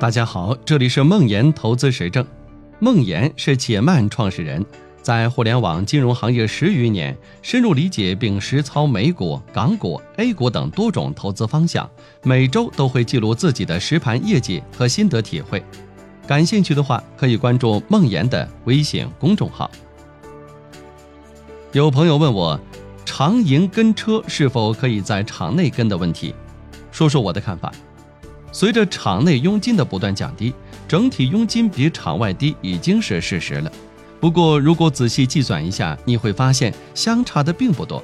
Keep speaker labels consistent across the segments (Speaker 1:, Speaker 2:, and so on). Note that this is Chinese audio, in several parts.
Speaker 1: 大家好，这里是梦岩投资实证。梦岩是且慢创始人，在互联网金融行业十余年，深入理解并实操美股、港股、A 股等多种投资方向，每周都会记录自己的实盘业绩和心得体会。感兴趣的话，可以关注梦岩的微信公众号。有朋友问我，长营跟车是否可以在场内跟的问题，说说我的看法。随着场内佣金的不断降低，整体佣金比场外低已经是事实了。不过，如果仔细计算一下，你会发现相差的并不多。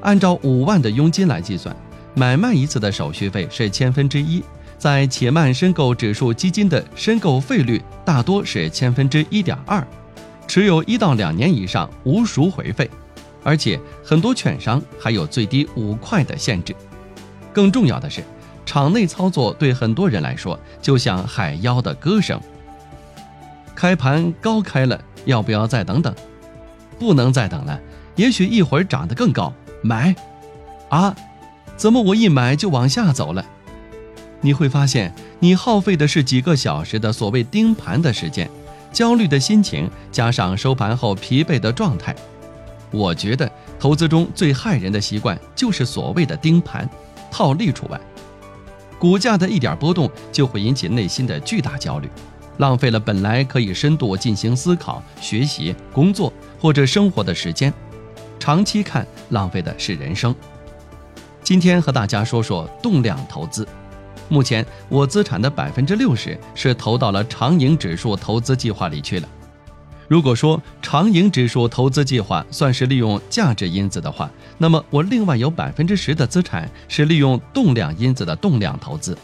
Speaker 1: 按照五万的佣金来计算，买卖一次的手续费是千分之一，在且慢申购指数基金的申购费率大多是千分之一点二，持有一到两年以上无赎回费，而且很多券商还有最低五块的限制。更重要的是。场内操作对很多人来说就像海妖的歌声。开盘高开了，要不要再等等？不能再等了，也许一会儿涨得更高，买。啊，怎么我一买就往下走了？你会发现，你耗费的是几个小时的所谓盯盘的时间，焦虑的心情加上收盘后疲惫的状态。我觉得投资中最害人的习惯就是所谓的盯盘，套利除外。股价的一点波动就会引起内心的巨大焦虑，浪费了本来可以深度进行思考、学习、工作或者生活的时间。长期看，浪费的是人生。今天和大家说说动量投资。目前我资产的百分之六十是投到了长盈指数投资计划里去了。如果说长盈指数投资计划算是利用价值因子的话，那么我另外有百分之十的资产是利用动量因子的动量投资。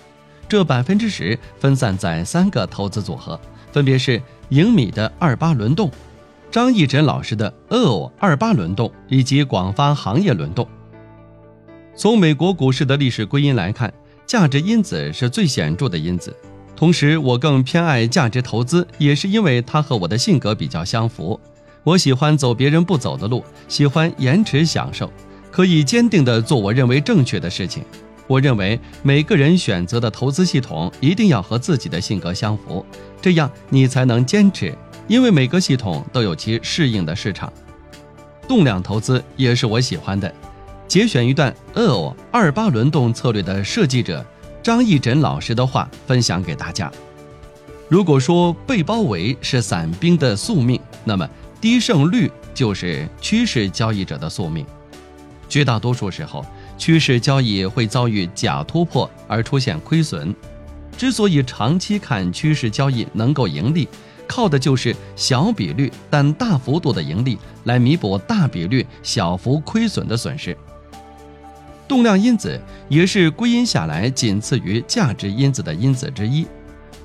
Speaker 1: 这百分之十分散在三个投资组合，分别是盈米的二八轮动、张义珍老师的 L 二八轮动以及广发行业轮动。从美国股市的历史归因来看，价值因子是最显著的因子。同时，我更偏爱价值投资，也是因为它和我的性格比较相符。我喜欢走别人不走的路，喜欢延迟享受，可以坚定地做我认为正确的事情。我认为每个人选择的投资系统一定要和自己的性格相符，这样你才能坚持。因为每个系统都有其适应的市场。动量投资也是我喜欢的。节选一段 L 二八轮动策略的设计者。张义诊老师的话分享给大家：如果说被包围是散兵的宿命，那么低胜率就是趋势交易者的宿命。绝大多数时候，趋势交易会遭遇假突破而出现亏损。之所以长期看趋势交易能够盈利，靠的就是小比率但大幅度的盈利来弥补大比率小幅亏损的损失。动量因子也是归因下来仅次于价值因子的因子之一，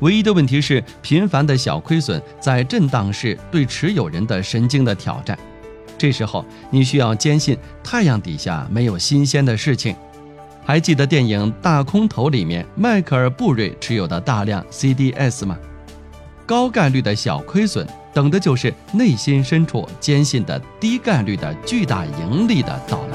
Speaker 1: 唯一的问题是频繁的小亏损在震荡市对持有人的神经的挑战。这时候你需要坚信太阳底下没有新鲜的事情。还记得电影《大空头》里面迈克尔·布瑞持有的大量 CDS 吗？高概率的小亏损，等的就是内心深处坚信的低概率的巨大盈利的到来。